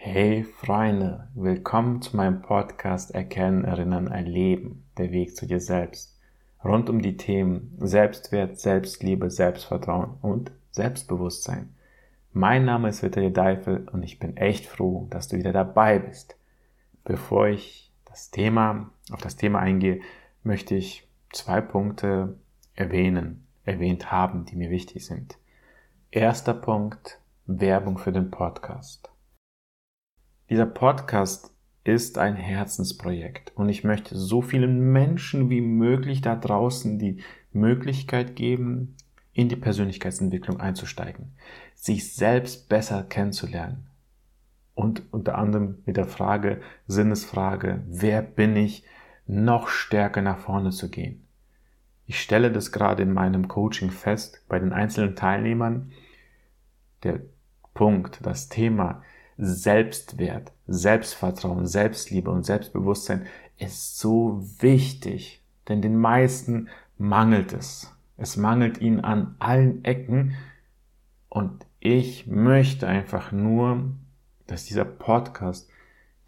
Hey Freunde, willkommen zu meinem Podcast Erkennen, Erinnern, Erleben, der Weg zu dir selbst. Rund um die Themen Selbstwert, Selbstliebe, Selbstvertrauen und Selbstbewusstsein. Mein Name ist Vitali Deifel und ich bin echt froh, dass du wieder dabei bist. Bevor ich das Thema, auf das Thema eingehe, möchte ich zwei Punkte erwähnen, erwähnt haben, die mir wichtig sind. Erster Punkt, Werbung für den Podcast. Dieser Podcast ist ein Herzensprojekt und ich möchte so vielen Menschen wie möglich da draußen die Möglichkeit geben, in die Persönlichkeitsentwicklung einzusteigen, sich selbst besser kennenzulernen und unter anderem mit der Frage, Sinnesfrage, wer bin ich, noch stärker nach vorne zu gehen. Ich stelle das gerade in meinem Coaching fest, bei den einzelnen Teilnehmern. Der Punkt, das Thema Selbstwert, Selbstvertrauen, Selbstliebe und Selbstbewusstsein ist so wichtig, denn den meisten mangelt es. Es mangelt ihnen an allen Ecken und ich möchte einfach nur, dass dieser Podcast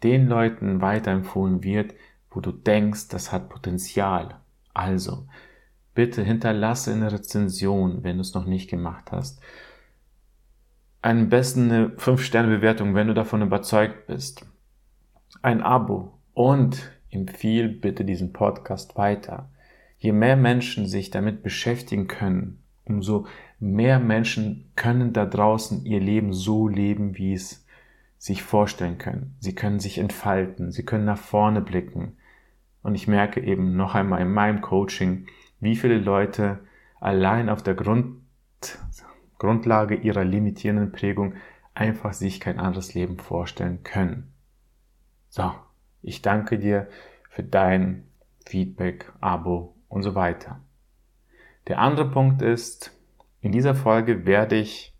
den Leuten weiterempfohlen wird, wo du denkst, das hat Potenzial. Also, bitte hinterlasse eine Rezension, wenn du es noch nicht gemacht hast. Am besten eine 5-Sterne-Bewertung, wenn du davon überzeugt bist. Ein Abo und empfiehl bitte diesen Podcast weiter. Je mehr Menschen sich damit beschäftigen können, umso mehr Menschen können da draußen ihr Leben so leben, wie es sich vorstellen können. Sie können sich entfalten, sie können nach vorne blicken. Und ich merke eben noch einmal in meinem Coaching, wie viele Leute allein auf der Grund, Grundlage ihrer limitierenden Prägung einfach sich kein anderes Leben vorstellen können. So, ich danke dir für dein Feedback, Abo und so weiter. Der andere Punkt ist, in dieser Folge werde ich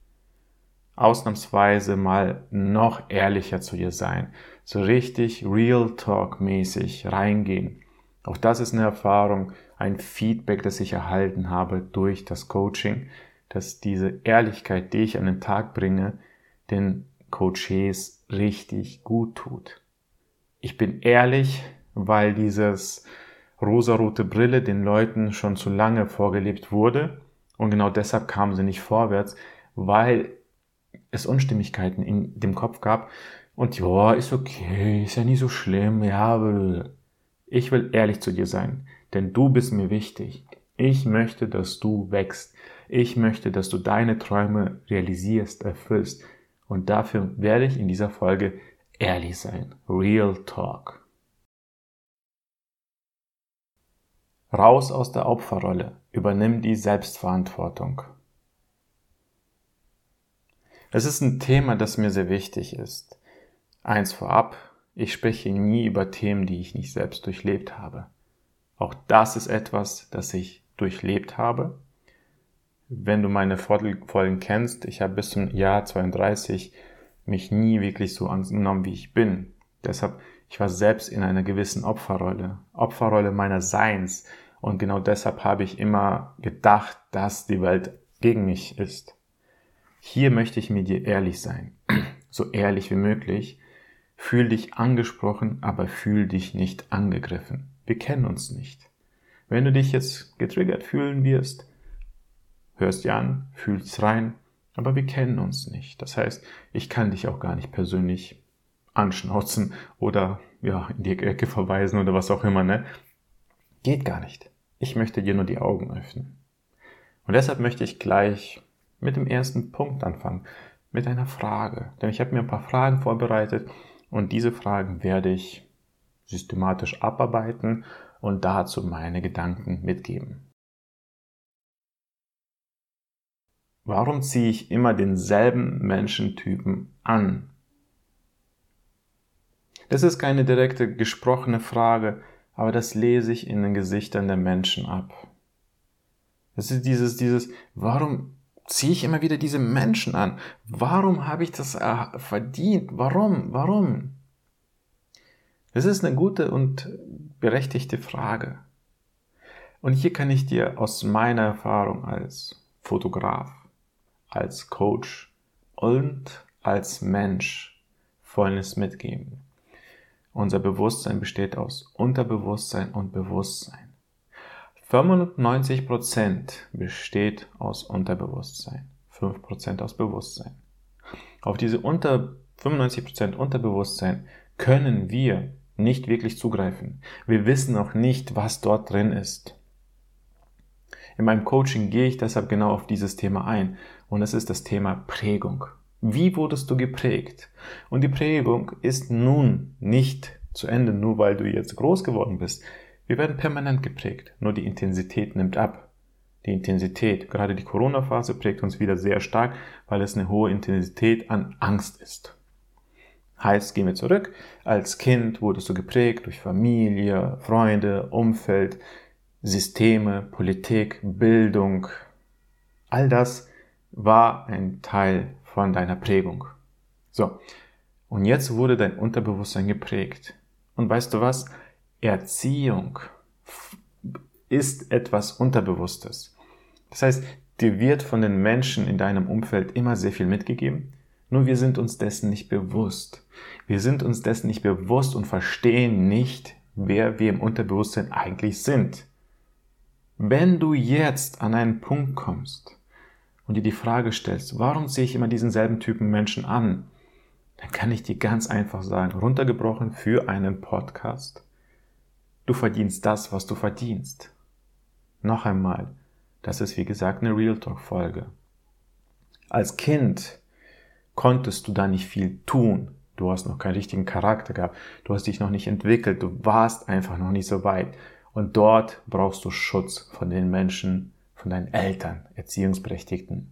ausnahmsweise mal noch ehrlicher zu dir sein, so richtig Real Talk mäßig reingehen. Auch das ist eine Erfahrung, ein Feedback, das ich erhalten habe durch das Coaching, dass diese Ehrlichkeit, die ich an den Tag bringe, den Coaches richtig gut tut. Ich bin ehrlich, weil dieses rosarote Brille den Leuten schon zu lange vorgelebt wurde und genau deshalb kamen sie nicht vorwärts, weil es Unstimmigkeiten in dem Kopf gab und ja, ist okay, ist ja nie so schlimm, ja, ich will ehrlich zu dir sein denn du bist mir wichtig. Ich möchte, dass du wächst. Ich möchte, dass du deine Träume realisierst, erfüllst. Und dafür werde ich in dieser Folge ehrlich sein. Real Talk. Raus aus der Opferrolle. Übernimm die Selbstverantwortung. Es ist ein Thema, das mir sehr wichtig ist. Eins vorab, ich spreche nie über Themen, die ich nicht selbst durchlebt habe. Auch das ist etwas, das ich durchlebt habe. Wenn du meine Folgen kennst, ich habe bis zum Jahr 32 mich nie wirklich so angenommen, wie ich bin. Deshalb, ich war selbst in einer gewissen Opferrolle, Opferrolle meiner Seins. Und genau deshalb habe ich immer gedacht, dass die Welt gegen mich ist. Hier möchte ich mit dir ehrlich sein. So ehrlich wie möglich. Fühl dich angesprochen, aber fühl dich nicht angegriffen. Wir kennen uns nicht. Wenn du dich jetzt getriggert fühlen wirst, hörst dir an, fühlst rein, aber wir kennen uns nicht. Das heißt, ich kann dich auch gar nicht persönlich anschnauzen oder ja, in die Ecke verweisen oder was auch immer, ne? Geht gar nicht. Ich möchte dir nur die Augen öffnen. Und deshalb möchte ich gleich mit dem ersten Punkt anfangen, mit einer Frage. Denn ich habe mir ein paar Fragen vorbereitet und diese Fragen werde ich systematisch abarbeiten und dazu meine Gedanken mitgeben. Warum ziehe ich immer denselben Menschentypen an? Das ist keine direkte gesprochene Frage, aber das lese ich in den Gesichtern der Menschen ab. Das ist dieses, dieses, warum ziehe ich immer wieder diese Menschen an? Warum habe ich das verdient? Warum? Warum? Das ist eine gute und berechtigte Frage. Und hier kann ich dir aus meiner Erfahrung als Fotograf, als Coach und als Mensch Folgendes mitgeben. Unser Bewusstsein besteht aus Unterbewusstsein und Bewusstsein. 95% besteht aus Unterbewusstsein, 5% aus Bewusstsein. Auf diese unter 95% Unterbewusstsein können wir nicht wirklich zugreifen. Wir wissen auch nicht, was dort drin ist. In meinem Coaching gehe ich deshalb genau auf dieses Thema ein und es ist das Thema Prägung. Wie wurdest du geprägt? Und die Prägung ist nun nicht zu Ende, nur weil du jetzt groß geworden bist. Wir werden permanent geprägt, nur die Intensität nimmt ab. Die Intensität, gerade die Corona-Phase prägt uns wieder sehr stark, weil es eine hohe Intensität an Angst ist. Heißt, gehen wir zurück. Als Kind wurdest du geprägt durch Familie, Freunde, Umfeld, Systeme, Politik, Bildung. All das war ein Teil von deiner Prägung. So. Und jetzt wurde dein Unterbewusstsein geprägt. Und weißt du was? Erziehung ist etwas Unterbewusstes. Das heißt, dir wird von den Menschen in deinem Umfeld immer sehr viel mitgegeben, nur wir sind uns dessen nicht bewusst. Wir sind uns dessen nicht bewusst und verstehen nicht, wer wir im Unterbewusstsein eigentlich sind. Wenn du jetzt an einen Punkt kommst und dir die Frage stellst, warum sehe ich immer diesen selben Typen Menschen an, dann kann ich dir ganz einfach sagen, runtergebrochen für einen Podcast, du verdienst das, was du verdienst. Noch einmal, das ist wie gesagt eine Real Talk Folge. Als Kind konntest du da nicht viel tun. Du hast noch keinen richtigen Charakter gehabt. Du hast dich noch nicht entwickelt. Du warst einfach noch nicht so weit. Und dort brauchst du Schutz von den Menschen, von deinen Eltern, Erziehungsberechtigten.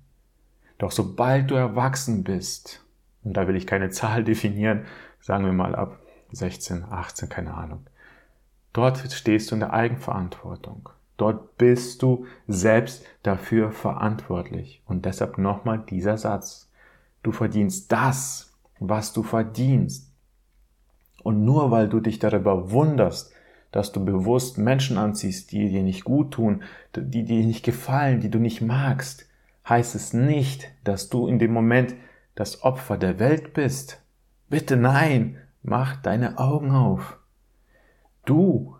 Doch sobald du erwachsen bist, und da will ich keine Zahl definieren, sagen wir mal ab 16, 18, keine Ahnung, dort stehst du in der Eigenverantwortung. Dort bist du selbst dafür verantwortlich. Und deshalb nochmal dieser Satz. Du verdienst das, was du verdienst. Und nur weil du dich darüber wunderst, dass du bewusst Menschen anziehst, die dir nicht gut tun, die dir nicht gefallen, die du nicht magst, heißt es nicht, dass du in dem Moment das Opfer der Welt bist. Bitte nein, mach deine Augen auf. Du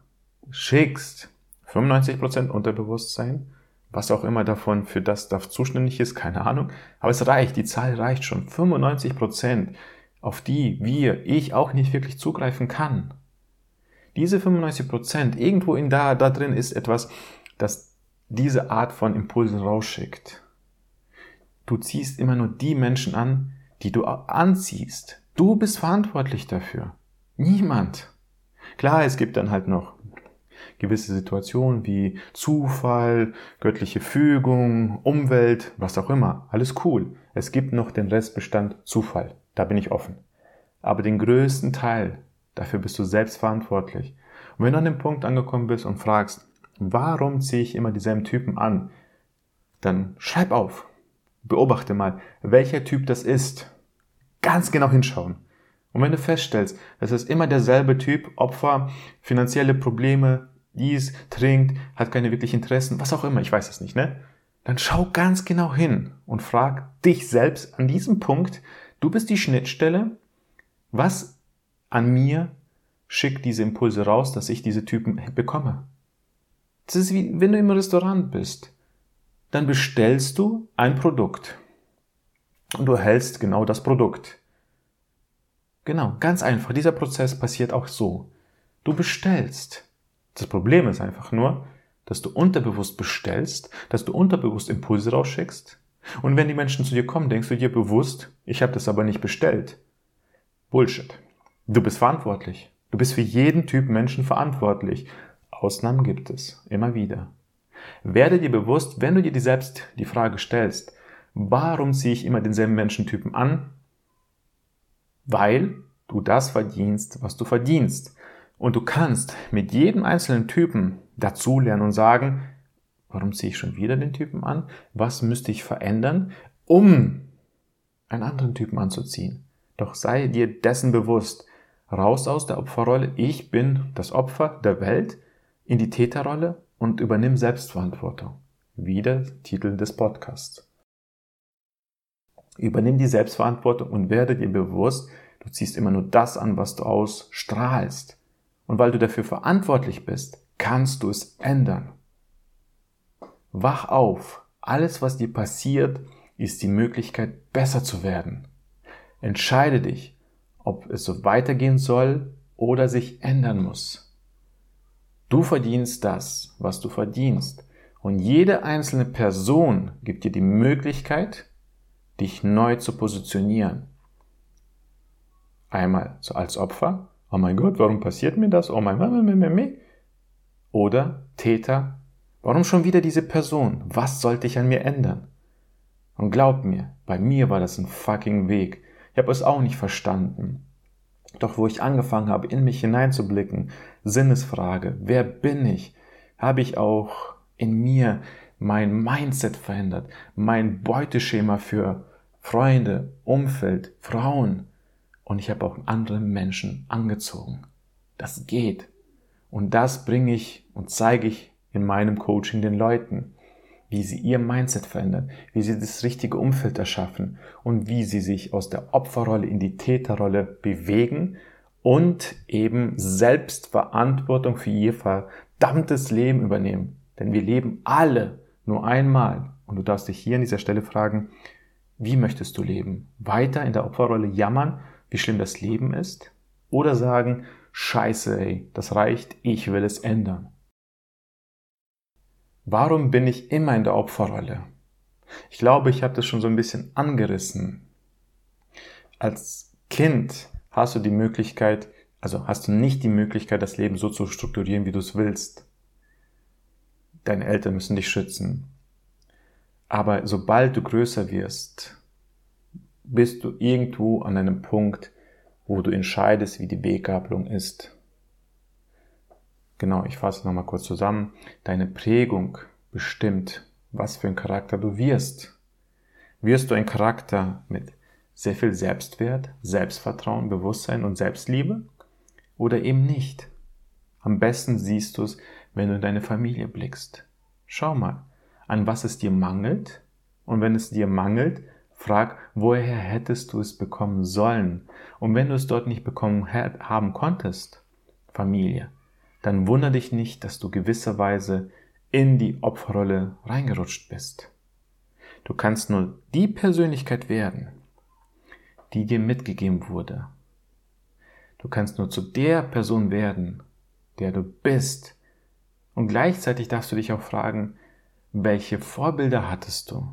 schickst 95% Unterbewusstsein, was auch immer davon für das darf zuständig ist, keine Ahnung. Aber es reicht, die Zahl reicht schon. 95 Prozent, auf die wir, ich auch nicht wirklich zugreifen kann. Diese 95 Prozent, irgendwo in da, da drin ist etwas, das diese Art von Impulsen rausschickt. Du ziehst immer nur die Menschen an, die du anziehst. Du bist verantwortlich dafür. Niemand. Klar, es gibt dann halt noch gewisse Situationen wie Zufall, göttliche Fügung, Umwelt, was auch immer. Alles cool. Es gibt noch den Restbestand Zufall. Da bin ich offen. Aber den größten Teil, dafür bist du selbst verantwortlich. Und wenn du an dem Punkt angekommen bist und fragst, warum ziehe ich immer dieselben Typen an, dann schreib auf. Beobachte mal, welcher Typ das ist. Ganz genau hinschauen. Und wenn du feststellst, es ist immer derselbe Typ, Opfer, finanzielle Probleme, dies, trinkt, hat keine wirklichen Interessen, was auch immer, ich weiß es nicht, ne? Dann schau ganz genau hin und frag dich selbst an diesem Punkt, du bist die Schnittstelle, was an mir schickt diese Impulse raus, dass ich diese Typen bekomme. Das ist wie, wenn du im Restaurant bist, dann bestellst du ein Produkt und du erhältst genau das Produkt. Genau, ganz einfach. Dieser Prozess passiert auch so. Du bestellst. Das Problem ist einfach nur, dass du unterbewusst bestellst, dass du unterbewusst Impulse rausschickst. Und wenn die Menschen zu dir kommen, denkst du dir bewusst, ich habe das aber nicht bestellt. Bullshit. Du bist verantwortlich. Du bist für jeden Typ Menschen verantwortlich. Ausnahmen gibt es. Immer wieder. Werde dir bewusst, wenn du dir selbst die Frage stellst, warum ziehe ich immer denselben Menschentypen an? Weil du das verdienst, was du verdienst. Und du kannst mit jedem einzelnen Typen dazulernen und sagen, warum ziehe ich schon wieder den Typen an? Was müsste ich verändern, um einen anderen Typen anzuziehen? Doch sei dir dessen bewusst. Raus aus der Opferrolle. Ich bin das Opfer der Welt in die Täterrolle und übernimm Selbstverantwortung. Wie der Titel des Podcasts. Übernimm die Selbstverantwortung und werde dir bewusst, Du ziehst immer nur das an, was du ausstrahlst. Und weil du dafür verantwortlich bist, kannst du es ändern. Wach auf. Alles, was dir passiert, ist die Möglichkeit, besser zu werden. Entscheide dich, ob es so weitergehen soll oder sich ändern muss. Du verdienst das, was du verdienst. Und jede einzelne Person gibt dir die Möglichkeit, dich neu zu positionieren. Einmal so als Opfer, oh mein Gott, warum passiert mir das? Oh mein Gott, oder Täter, warum schon wieder diese Person? Was sollte ich an mir ändern? Und glaub mir, bei mir war das ein fucking Weg. Ich habe es auch nicht verstanden. Doch wo ich angefangen habe, in mich hineinzublicken, Sinnesfrage, wer bin ich, habe ich auch in mir mein Mindset verändert, mein Beuteschema für Freunde, Umfeld, Frauen. Und ich habe auch andere Menschen angezogen. Das geht. Und das bringe ich und zeige ich in meinem Coaching den Leuten wie sie ihr Mindset verändern, wie sie das richtige Umfeld erschaffen und wie sie sich aus der Opferrolle in die Täterrolle bewegen und eben Selbstverantwortung für ihr verdammtes Leben übernehmen. Denn wir leben alle nur einmal. Und du darfst dich hier an dieser Stelle fragen, wie möchtest du leben? Weiter in der Opferrolle jammern, wie schlimm das Leben ist? Oder sagen, scheiße, ey, das reicht, ich will es ändern. Warum bin ich immer in der Opferrolle? Ich glaube, ich habe das schon so ein bisschen angerissen. Als Kind hast du die Möglichkeit, also hast du nicht die Möglichkeit, das Leben so zu strukturieren, wie du es willst. Deine Eltern müssen dich schützen. Aber sobald du größer wirst, bist du irgendwo an einem Punkt, wo du entscheidest, wie die Weggabelung ist. Genau, ich fasse nochmal kurz zusammen. Deine Prägung bestimmt, was für ein Charakter du wirst. Wirst du ein Charakter mit sehr viel Selbstwert, Selbstvertrauen, Bewusstsein und Selbstliebe oder eben nicht? Am besten siehst du es, wenn du in deine Familie blickst. Schau mal, an was es dir mangelt und wenn es dir mangelt, frag, woher hättest du es bekommen sollen? Und wenn du es dort nicht bekommen haben konntest, Familie, dann wundere dich nicht, dass du gewisserweise in die Opferrolle reingerutscht bist. Du kannst nur die Persönlichkeit werden, die dir mitgegeben wurde. Du kannst nur zu der Person werden, der du bist. Und gleichzeitig darfst du dich auch fragen, welche Vorbilder hattest du?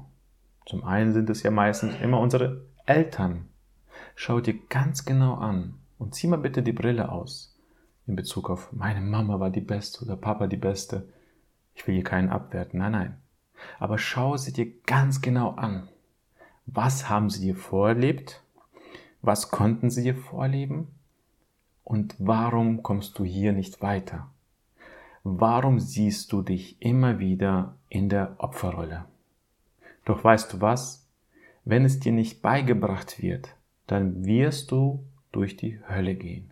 Zum einen sind es ja meistens immer unsere Eltern. Schau dir ganz genau an und zieh mal bitte die Brille aus in Bezug auf meine Mama war die Beste oder Papa die Beste. Ich will hier keinen abwerten, nein, nein. Aber schau sie dir ganz genau an. Was haben sie dir vorlebt? Was konnten sie dir vorleben? Und warum kommst du hier nicht weiter? Warum siehst du dich immer wieder in der Opferrolle? Doch weißt du was? Wenn es dir nicht beigebracht wird, dann wirst du durch die Hölle gehen.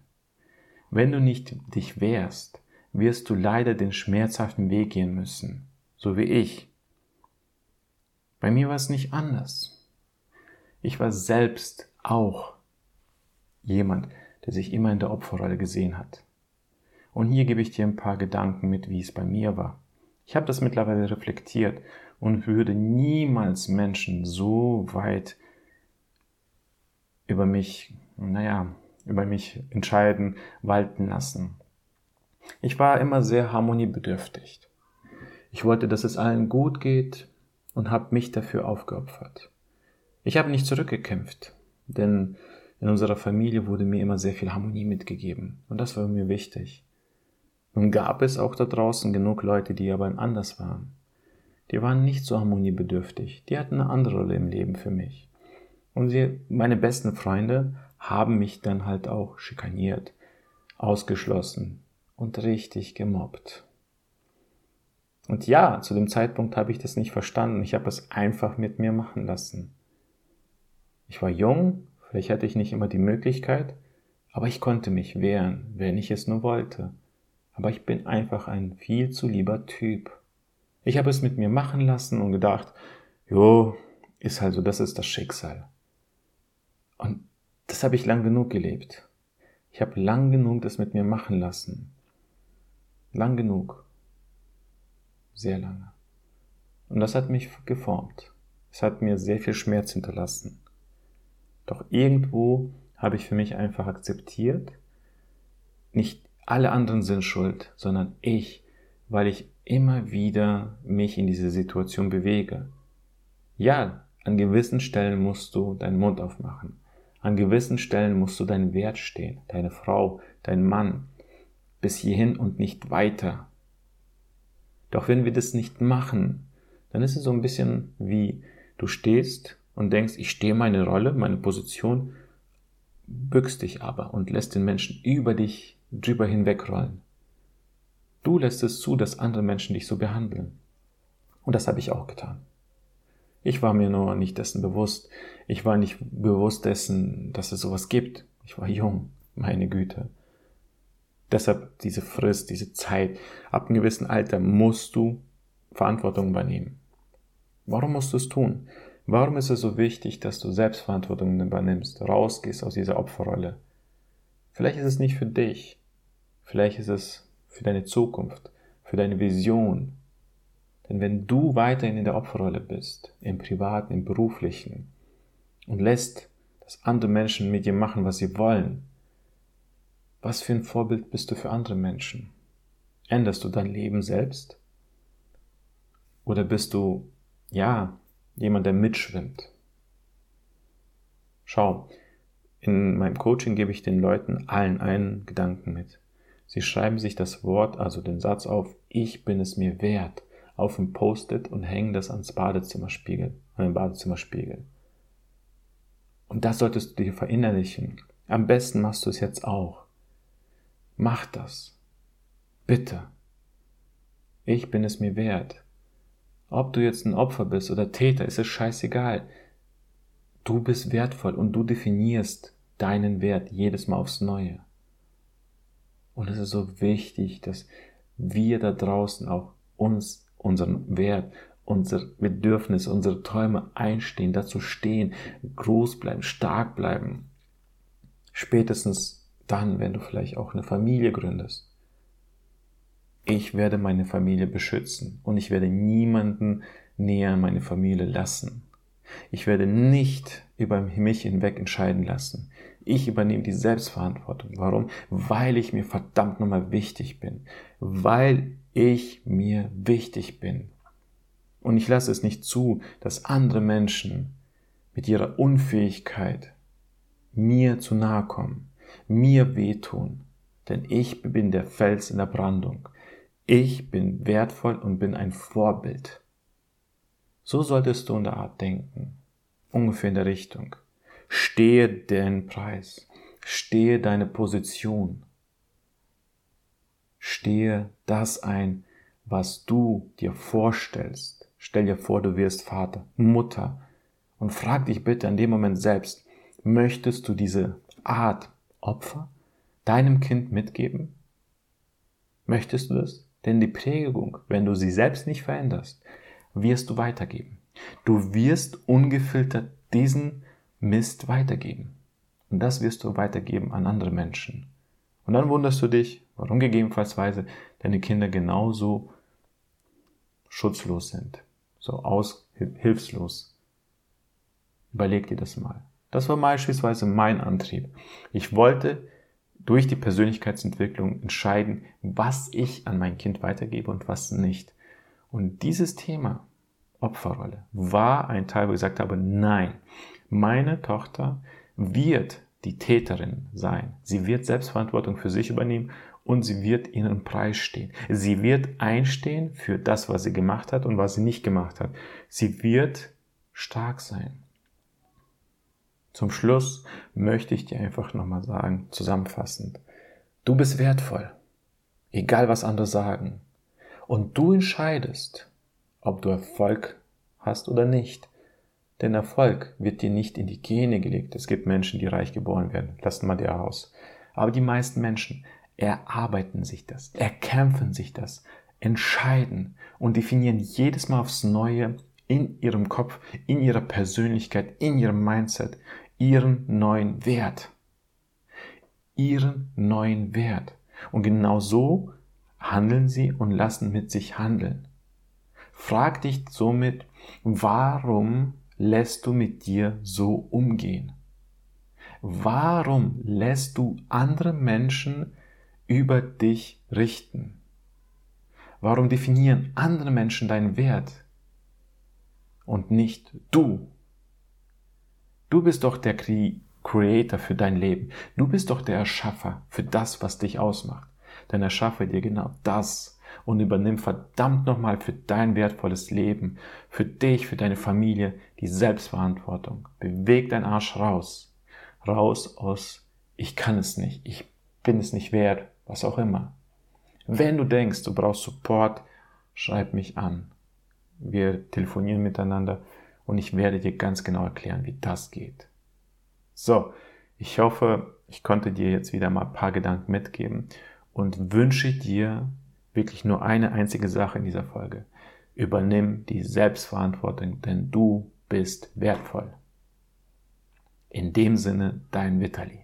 Wenn du nicht dich wehrst, wirst du leider den schmerzhaften Weg gehen müssen, so wie ich. Bei mir war es nicht anders. Ich war selbst auch jemand, der sich immer in der Opferrolle gesehen hat. Und hier gebe ich dir ein paar Gedanken mit, wie es bei mir war. Ich habe das mittlerweile reflektiert und würde niemals Menschen so weit über mich, naja, über mich entscheiden, walten lassen. Ich war immer sehr harmoniebedürftig. Ich wollte, dass es allen gut geht und habe mich dafür aufgeopfert. Ich habe nicht zurückgekämpft, denn in unserer Familie wurde mir immer sehr viel Harmonie mitgegeben und das war mir wichtig. Nun gab es auch da draußen genug Leute, die aber anders waren. Die waren nicht so harmoniebedürftig, die hatten eine andere Rolle im Leben für mich. Und sie, meine besten Freunde haben mich dann halt auch schikaniert, ausgeschlossen und richtig gemobbt. Und ja, zu dem Zeitpunkt habe ich das nicht verstanden. Ich habe es einfach mit mir machen lassen. Ich war jung, vielleicht hatte ich nicht immer die Möglichkeit, aber ich konnte mich wehren, wenn ich es nur wollte. Aber ich bin einfach ein viel zu lieber Typ. Ich habe es mit mir machen lassen und gedacht, jo, ist halt so, das ist das Schicksal. Und das habe ich lang genug gelebt. Ich habe lang genug das mit mir machen lassen. Lang genug. Sehr lange. Und das hat mich geformt. Es hat mir sehr viel Schmerz hinterlassen. Doch irgendwo habe ich für mich einfach akzeptiert, nicht alle anderen sind schuld, sondern ich, weil ich immer wieder mich in diese Situation bewege. Ja, an gewissen Stellen musst du deinen Mund aufmachen. An gewissen Stellen musst du deinen Wert stehen, deine Frau, dein Mann, bis hierhin und nicht weiter. Doch wenn wir das nicht machen, dann ist es so ein bisschen wie du stehst und denkst, ich stehe meine Rolle, meine Position, bückst dich aber und lässt den Menschen über dich drüber hinwegrollen. Du lässt es zu, dass andere Menschen dich so behandeln. Und das habe ich auch getan. Ich war mir nur nicht dessen bewusst. Ich war nicht bewusst dessen, dass es sowas gibt. Ich war jung, meine Güte. Deshalb diese Frist, diese Zeit. Ab einem gewissen Alter musst du Verantwortung übernehmen. Warum musst du es tun? Warum ist es so wichtig, dass du Selbstverantwortung übernimmst, rausgehst aus dieser Opferrolle? Vielleicht ist es nicht für dich. Vielleicht ist es für deine Zukunft, für deine Vision. Denn wenn du weiterhin in der Opferrolle bist, im privaten, im beruflichen, und lässt, dass andere Menschen mit dir machen, was sie wollen, was für ein Vorbild bist du für andere Menschen? Änderst du dein Leben selbst? Oder bist du, ja, jemand, der mitschwimmt. Schau, in meinem Coaching gebe ich den Leuten allen einen Gedanken mit. Sie schreiben sich das Wort, also den Satz auf, ich bin es mir wert, auf ein Post-it und hängen das ans Badezimmerspiegel, an den Badezimmerspiegel. Und das solltest du dir verinnerlichen. Am besten machst du es jetzt auch. Mach das. Bitte. Ich bin es mir wert. Ob du jetzt ein Opfer bist oder Täter, ist es scheißegal. Du bist wertvoll und du definierst deinen Wert jedes Mal aufs Neue. Und es ist so wichtig, dass wir da draußen auch uns, unseren Wert, unser Bedürfnis, unsere Träume einstehen, dazu stehen, groß bleiben, stark bleiben. Spätestens dann, wenn du vielleicht auch eine Familie gründest ich werde meine Familie beschützen und ich werde niemanden näher an meine Familie lassen. Ich werde nicht über mich hinweg entscheiden lassen. Ich übernehme die Selbstverantwortung. Warum? Weil ich mir verdammt nochmal wichtig bin. Weil ich mir wichtig bin. Und ich lasse es nicht zu, dass andere Menschen mit ihrer Unfähigkeit mir zu nahe kommen, mir wehtun. Denn ich bin der Fels in der Brandung. Ich bin wertvoll und bin ein Vorbild. So solltest du in der Art denken. Ungefähr in der Richtung. Stehe den Preis. Stehe deine Position. Stehe das ein, was du dir vorstellst. Stell dir vor, du wirst Vater, Mutter. Und frag dich bitte in dem Moment selbst, möchtest du diese Art Opfer deinem Kind mitgeben? Möchtest du das? Denn die Prägung, wenn du sie selbst nicht veränderst, wirst du weitergeben. Du wirst ungefiltert diesen Mist weitergeben. Und das wirst du weitergeben an andere Menschen. Und dann wunderst du dich, warum gegebenenfalls deine Kinder genauso schutzlos sind, so aus, hilflos. Überleg dir das mal. Das war beispielsweise mein Antrieb. Ich wollte durch die Persönlichkeitsentwicklung entscheiden, was ich an mein Kind weitergebe und was nicht. Und dieses Thema Opferrolle war ein Teil, wo ich gesagt habe, nein, meine Tochter wird die Täterin sein. Sie wird Selbstverantwortung für sich übernehmen und sie wird ihren Preis stehen. Sie wird einstehen für das, was sie gemacht hat und was sie nicht gemacht hat. Sie wird stark sein. Zum Schluss möchte ich dir einfach nochmal sagen, zusammenfassend, du bist wertvoll, egal was andere sagen. Und du entscheidest, ob du Erfolg hast oder nicht. Denn Erfolg wird dir nicht in die Gene gelegt. Es gibt Menschen, die reich geboren werden. Lassen wir dir aus. Aber die meisten Menschen erarbeiten sich das, erkämpfen sich das, entscheiden und definieren jedes Mal aufs Neue in ihrem Kopf, in ihrer Persönlichkeit, in ihrem Mindset, ihren neuen Wert. Ihren neuen Wert. Und genau so handeln sie und lassen mit sich handeln. Frag dich somit, warum lässt du mit dir so umgehen? Warum lässt du andere Menschen über dich richten? Warum definieren andere Menschen deinen Wert und nicht du? Du bist doch der Creator für dein Leben. Du bist doch der Erschaffer für das, was dich ausmacht. Dann erschaffe dir genau das und übernimm verdammt nochmal für dein wertvolles Leben, für dich, für deine Familie die Selbstverantwortung. Beweg dein Arsch raus. Raus aus, ich kann es nicht, ich bin es nicht wert, was auch immer. Wenn du denkst, du brauchst Support, schreib mich an. Wir telefonieren miteinander und ich werde dir ganz genau erklären, wie das geht. So, ich hoffe, ich konnte dir jetzt wieder mal ein paar Gedanken mitgeben und wünsche dir wirklich nur eine einzige Sache in dieser Folge. Übernimm die Selbstverantwortung, denn du bist wertvoll. In dem Sinne, dein Vitali.